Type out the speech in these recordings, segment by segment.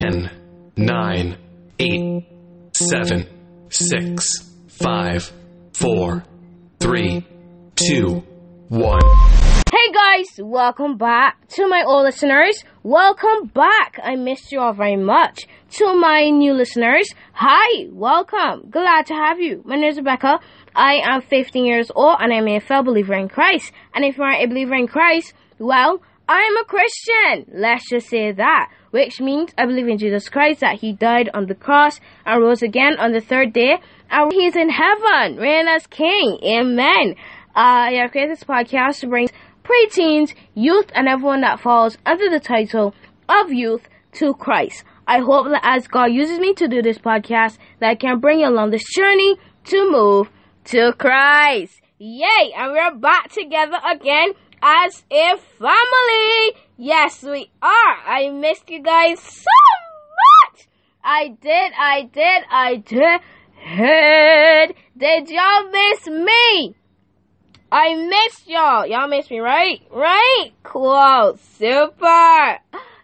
10, 9, 8, 7, 6, 5, 4, 3, 2, 1. Hey guys, welcome back to my old listeners. Welcome back. I missed you all very much. To my new listeners, hi, welcome. Glad to have you. My name is Rebecca. I am 15 years old and I'm a fellow believer in Christ. And if you aren't a believer in Christ, well, I'm a Christian. Let's just say that. Which means I believe in Jesus Christ, that He died on the cross and rose again on the third day. And He's in heaven, reigning as King. Amen. Uh, I have created this podcast to bring preteens, youth, and everyone that falls under the title of youth to Christ. I hope that as God uses me to do this podcast, that I can bring you along this journey to move to Christ. Yay! And we're back together again as a family. Yes, we are. I missed you guys so much. I did, I did, I did. Did y'all miss me? I missed y'all. Y'all missed me, right? Right? Cool. Super.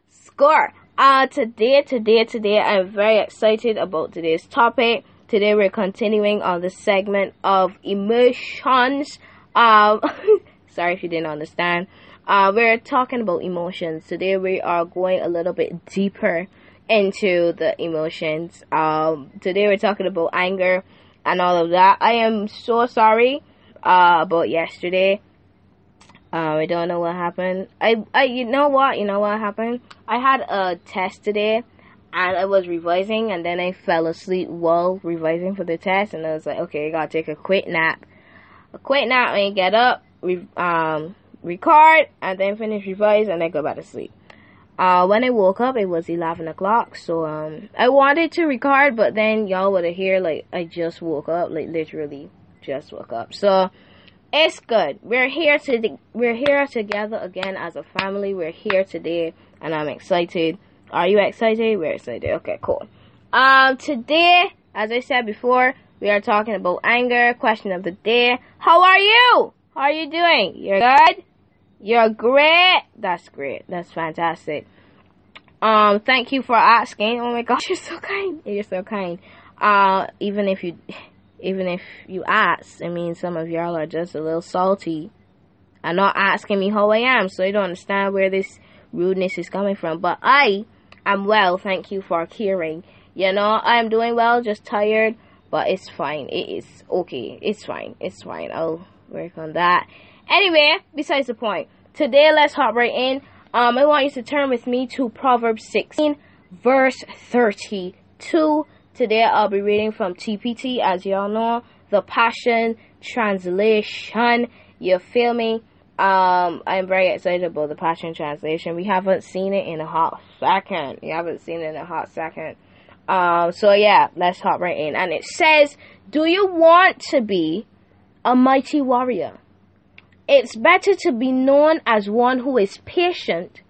Score. Uh, today, today, today, I'm very excited about today's topic. Today, we're continuing on the segment of emotions. Um, sorry if you didn't understand. Uh, we're talking about emotions. Today, we are going a little bit deeper into the emotions. Um, today, we're talking about anger and all of that. I am so sorry uh, about yesterday. I don't know what happened. I, I, you know what? You know what happened? I had a test today, and I was revising, and then I fell asleep while revising for the test, and I was like, okay, I gotta take a quick nap. A quick nap, and get up, um, record, and then finish revise, and then go back to sleep. Uh, when I woke up, it was 11 o'clock, so, um, I wanted to record, but then y'all would hear, like, I just woke up, like, literally just woke up. So, it's good. We're here to we're here together again as a family. We're here today, and I'm excited. Are you excited? We're excited. Okay, cool. Um, today, as I said before, we are talking about anger. Question of the day: How are you? How are you doing? You're good. You're great. That's great. That's fantastic. Um, thank you for asking. Oh my gosh, you're so kind. You're so kind. Uh, even if you even if you ask, I mean, some of y'all are just a little salty and not asking me how I am, so you don't understand where this rudeness is coming from. But I am well, thank you for caring. You know, I am doing well, just tired, but it's fine. It is okay. It's fine. It's fine. I'll work on that. Anyway, besides the point, today let's hop right in. Um, I want you to turn with me to Proverbs 16, verse 32. Today I'll be reading from TPT, as y'all know, the Passion Translation. You feel me? Um, I'm very excited about the Passion Translation. We haven't seen it in a hot second. You haven't seen it in a hot second. Um, so yeah, let's hop right in. And it says, Do you want to be a mighty warrior? It's better to be known as one who is patient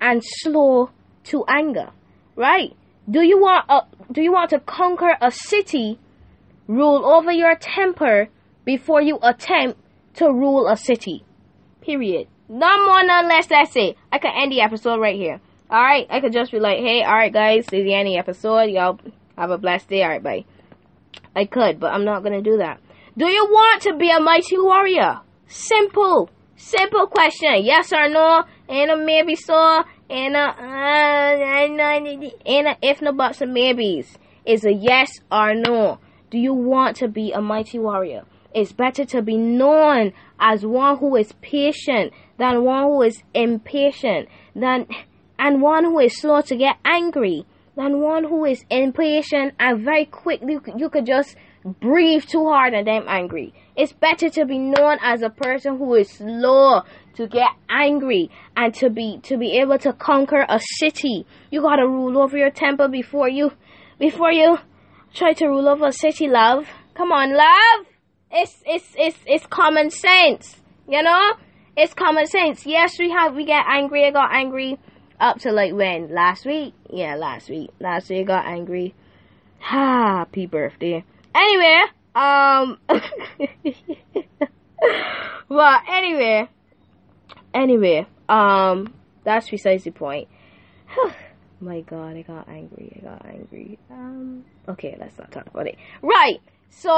and slow to anger, right? Do you want a, do you want to conquer a city, rule over your temper before you attempt to rule a city? Period. No more, none less. That's it. I could end the episode right here. All right, I could just be like, hey, all right, guys, this is the end of the episode. Y'all have a blessed day. All right, bye. I could, but I'm not gonna do that. Do you want to be a mighty warrior? Simple, simple question. Yes or no? And a maybe so. And a, uh, and a if no buts and maybes. Is a yes or no. Do you want to be a mighty warrior? It's better to be known as one who is patient than one who is impatient, than and one who is slow to get angry, than one who is impatient and very quick. You, you could just breathe too hard and then angry. It's better to be known as a person who is slow to get angry and to be to be able to conquer a city. You gotta rule over your temper before you before you try to rule over a city, love. Come on, love. It's it's it's it's common sense. You know? It's common sense. Yes, we have we get angry. I got angry up to like when? Last week? Yeah, last week. Last week I got angry. Happy birthday. Anyway, um Well, anyway, anyway, um, that's besides the point. my god, I got angry. I got angry. Um, okay, let's not talk about it. Right. So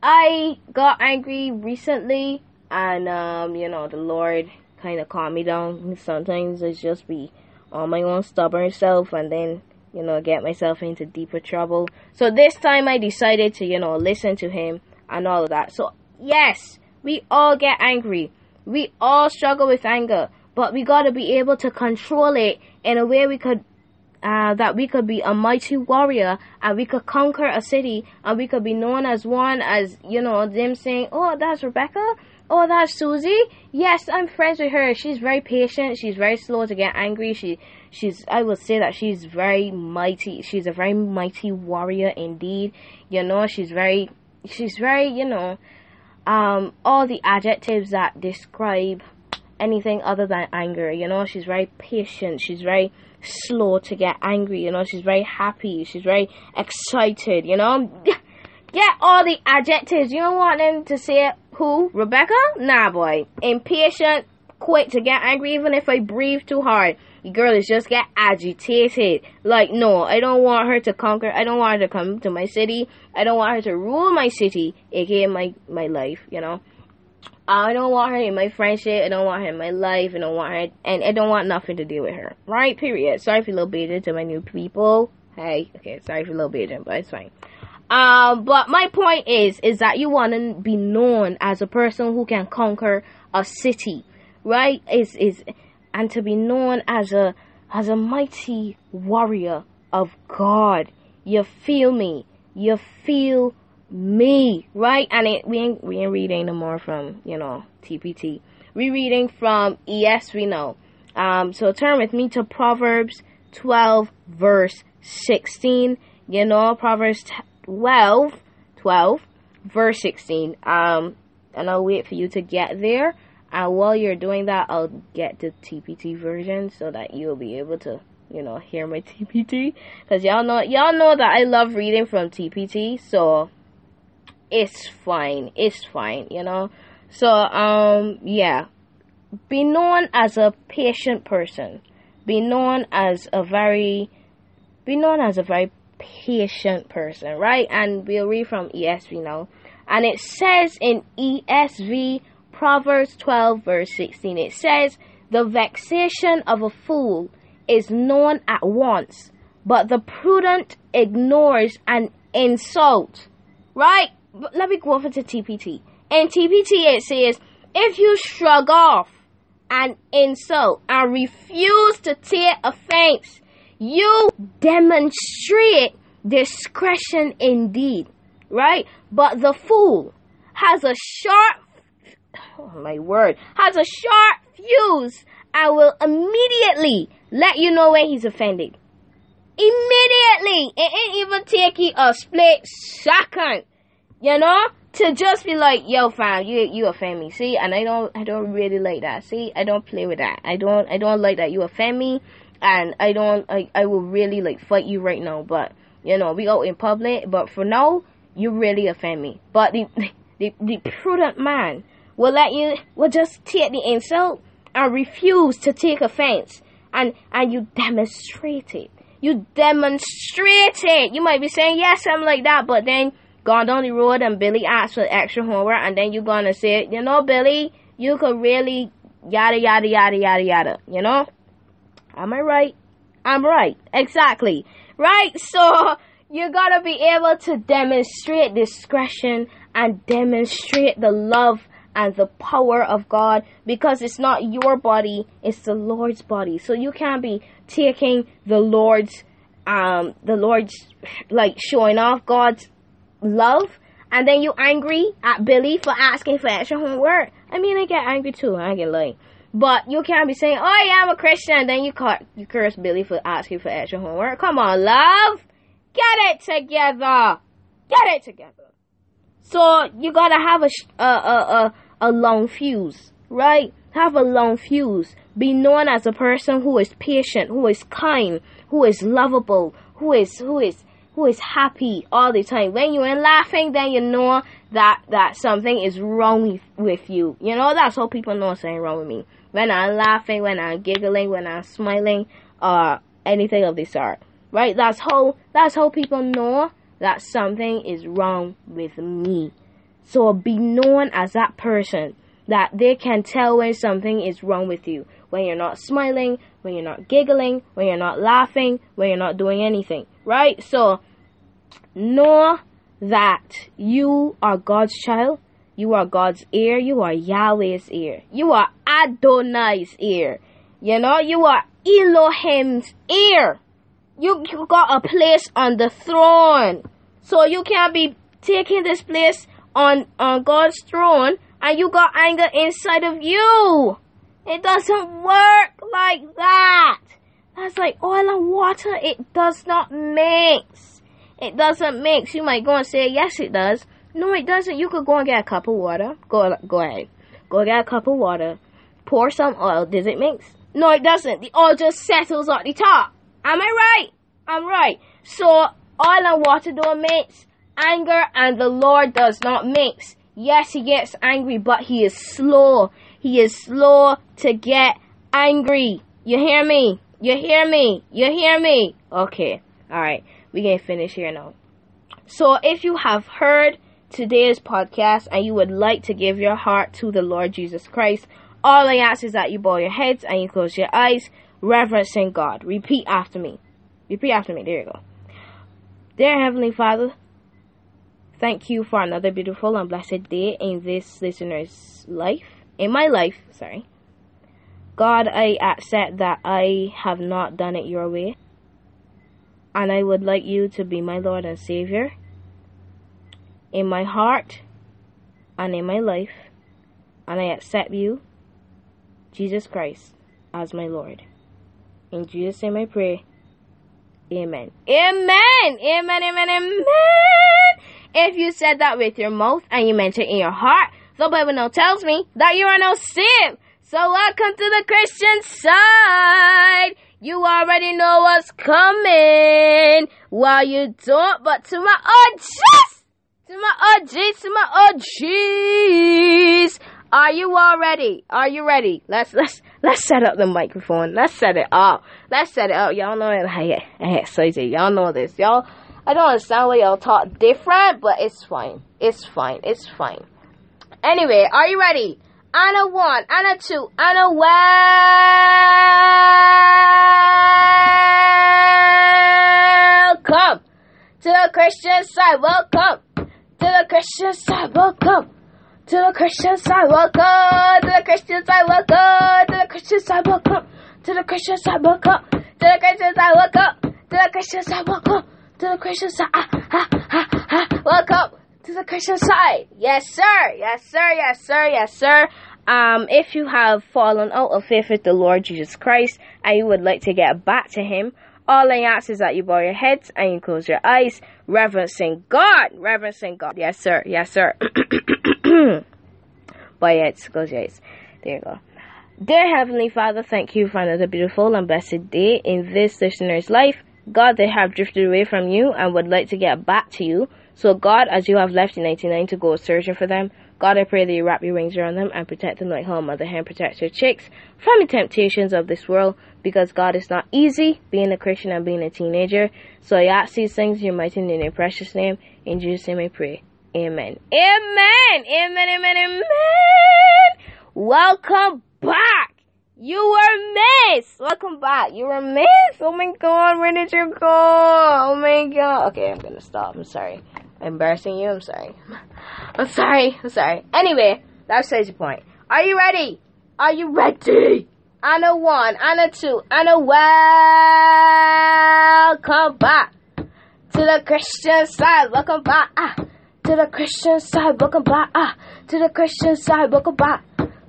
I got angry recently, and um, you know, the Lord kind of calmed me down. Sometimes it's just be on my own stubborn self, and then you know, get myself into deeper trouble. So this time I decided to, you know, listen to him and all of that. So yes, we all get angry. We all struggle with anger, but we got to be able to control it in a way we could uh, that we could be a mighty warrior and we could conquer a city and we could be known as one as you know them saying oh that's rebecca oh that's susie yes i'm friends with her she's very patient she's very slow to get angry she she's i would say that she's very mighty she's a very mighty warrior indeed you know she's very she's very you know um all the adjectives that describe anything other than anger you know she's very patient she's very slow to get angry, you know, she's very happy, she's very excited, you know. Get all the adjectives. You don't want them to say who? Rebecca? Nah boy. Impatient, quick to get angry even if I breathe too hard. Girl is just get agitated. Like, no, I don't want her to conquer. I don't want her to come to my city. I don't want her to rule my city, aka my my life. You know. I don't want her in my friendship. I don't want her in my life. I don't want her, and I don't want nothing to do with her. Right? Period. Sorry for a little bit to my new people. Hey, okay, sorry for a little bit, but it's fine. Um, but my point is, is that you want to be known as a person who can conquer a city, right? Is is and to be known as a as a mighty warrior of God. You feel me? You feel me, right? And it, we ain't we ain't reading no more from you know TPT. We reading from ESV now. Um, so turn with me to Proverbs 12 verse 16. You know Proverbs 12, 12 verse 16. Um, and I'll wait for you to get there. And while you're doing that, I'll get the TPT version so that you'll be able to, you know, hear my TPT. Cause y'all know, y'all know that I love reading from TPT. So it's fine. It's fine, you know. So um yeah. Be known as a patient person. Be known as a very be known as a very patient person, right? And we'll read from ESV now. And it says in ESV Proverbs 12 verse 16 it says the vexation of a fool is known at once, but the prudent ignores an insult. Right? But let me go over to TPT. In TPT, it says, if you shrug off an insult and refuse to take offense, you demonstrate discretion indeed, right? But the fool has a sharp, oh my word, has a sharp fuse I will immediately let you know when he's offended. Immediately! It ain't even taking a split second you know, to just be like, yo, fam, you you offend me. See, and I don't I don't really like that. See, I don't play with that. I don't I don't like that you offend me, and I don't I I will really like fight you right now. But you know, we go in public. But for now, you really offend me. But the the, the prudent man will let you will just take the insult and refuse to take offense, and and you demonstrate it. You demonstrate it. You might be saying yes, I'm like that, but then gone down the road and Billy asked for extra homework and then you're gonna say, you know, Billy, you could really yada yada yada yada yada, you know? Am I right? I'm right. Exactly. Right? So you gotta be able to demonstrate discretion and demonstrate the love and the power of God because it's not your body, it's the Lord's body. So you can't be taking the Lord's um the Lord's like showing off God's love and then you angry at Billy for asking for extra homework. I mean, I get angry too. I get like, but you can't be saying, "Oh yeah, I'm a Christian," and then you caught you curse Billy for asking for extra homework. Come on, love, get it together, get it together. So you gotta have a a a a, a long fuse, right? Have a long fuse. Be known as a person who is patient, who is kind, who is lovable, who is who is who is happy all the time. When you're laughing, then you know that that something is wrong with you. You know that's how people know something wrong with me. When I'm laughing, when I'm giggling, when I'm smiling, uh, anything of the sort. Right? That's how that's how people know that something is wrong with me. So be known as that person that they can tell when something is wrong with you. When you're not smiling, when you're not giggling, when you're not laughing, when you're not doing anything. Right? So know that you are God's child. You are God's ear. You are Yahweh's ear. You are Adonai's ear. You know, you are Elohim's ear. You, you got a place on the throne. So you can't be taking this place on, on God's throne and you got anger inside of you. It doesn't work like that. That's like oil and water. It does not mix. It doesn't mix. You might go and say, yes, it does. No, it doesn't. You could go and get a cup of water. Go, go ahead. Go get a cup of water. Pour some oil. Does it mix? No, it doesn't. The oil just settles at the top. Am I right? I'm right. So, oil and water don't mix. Anger and the Lord does not mix. Yes, he gets angry, but he is slow. He is slow to get angry. You hear me? You hear me? You hear me? Okay. Alright. We can finish here now. So if you have heard today's podcast and you would like to give your heart to the Lord Jesus Christ, all I ask is that you bow your heads and you close your eyes, reverencing God. Repeat after me. Repeat after me. There you go. Dear Heavenly Father, thank you for another beautiful and blessed day in this listener's life. In my life, sorry. God, I accept that I have not done it your way. And I would like you to be my Lord and Savior in my heart and in my life. And I accept you, Jesus Christ, as my Lord. In Jesus' name I pray. Amen. Amen. Amen. Amen. Amen. If you said that with your mouth and you meant it in your heart, the Bible now tells me that you are no saved. So welcome to the Christian side. You already know what's coming. Well, you don't, but to my OGs, to my OGs, to my OGs. Are you all ready? Are you ready? Let's let's let's set up the microphone. Let's set it up. Let's set it up. Y'all know it. Hey, hey, excited. Y'all know this. Y'all. I don't understand why y'all talk different, but it's fine. It's fine. It's fine. Anyway, are you ready? Anna one, Anna two, Anna welcome to the Christian side. Welcome to the Christian side. Welcome to the Christian side. Welcome to the Christian side. Welcome to the Christian side. Welcome to the Christian side. Welcome to the Christian side. Welcome to the Christian side. Welcome to the Christian side. Ah, ah, ah, ah. Welcome to the Christian side. Yes, sir. Yes, sir. Yes, sir. Yes, sir. Um, if you have fallen out of faith with the Lord Jesus Christ and you would like to get back to Him, all I ask is that you bow your heads and you close your eyes, reverencing God. Reverencing God. Yes, sir. Yes, sir. bow your heads, close your. There you go. Dear Heavenly Father, thank you for another beautiful and blessed day in this listener's life. God, they have drifted away from you and would like to get back to you. So, God, as you have left in 99 to go searching for them, God, I pray that you wrap your wings around them and protect them like how a mother hen protects her chicks from the temptations of this world. Because God, it's not easy being a Christian and being a teenager. So I ask these things in your mighty name, in your precious name. In Jesus' name I pray. Amen. Amen. Amen. Amen. Amen. Welcome back. You were missed. Welcome back. You were missed. Oh my god, where did you go? Oh my god. Okay, I'm gonna stop. I'm sorry. Embarrassing you? I'm sorry. I'm sorry. I'm sorry. Anyway, that's the point. Are you ready? Are you ready? Anna one, Anna two, Anna welcome back to the Christian side. Welcome back. Ah, to the Christian side. Welcome back. Ah, to the Christian side. Welcome back.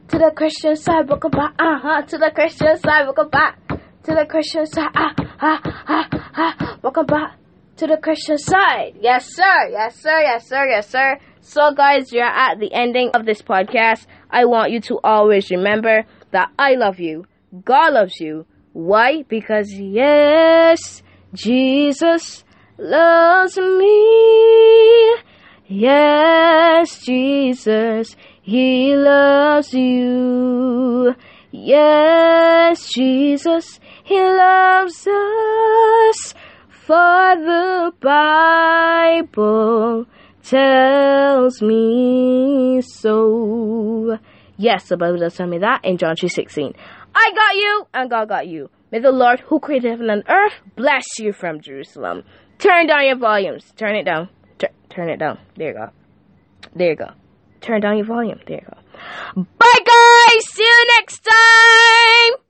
To the Christian side. Welcome back. Uh, to the Christian side. Welcome back. To the Christian side. Ah, ah, ah, ah. Welcome back to the Christian side. Yes, sir. Yes, sir. Yes, sir. Yes, sir. So, guys, you're at the ending of this podcast. I want you to always remember that I love you. God loves you. Why? Because, yes, Jesus loves me. Yes, Jesus, He loves you. Yes, Jesus, He loves us, for the Bible tells me so. Yes, the Bible does tell me that in John 3.16. I got you, and God got you. May the Lord who created heaven and earth bless you from Jerusalem. Turn down your volumes. Turn it down. Tur- turn it down. There you go. There you go. Turn down your volume. There you go. Bye, guys. See you next time.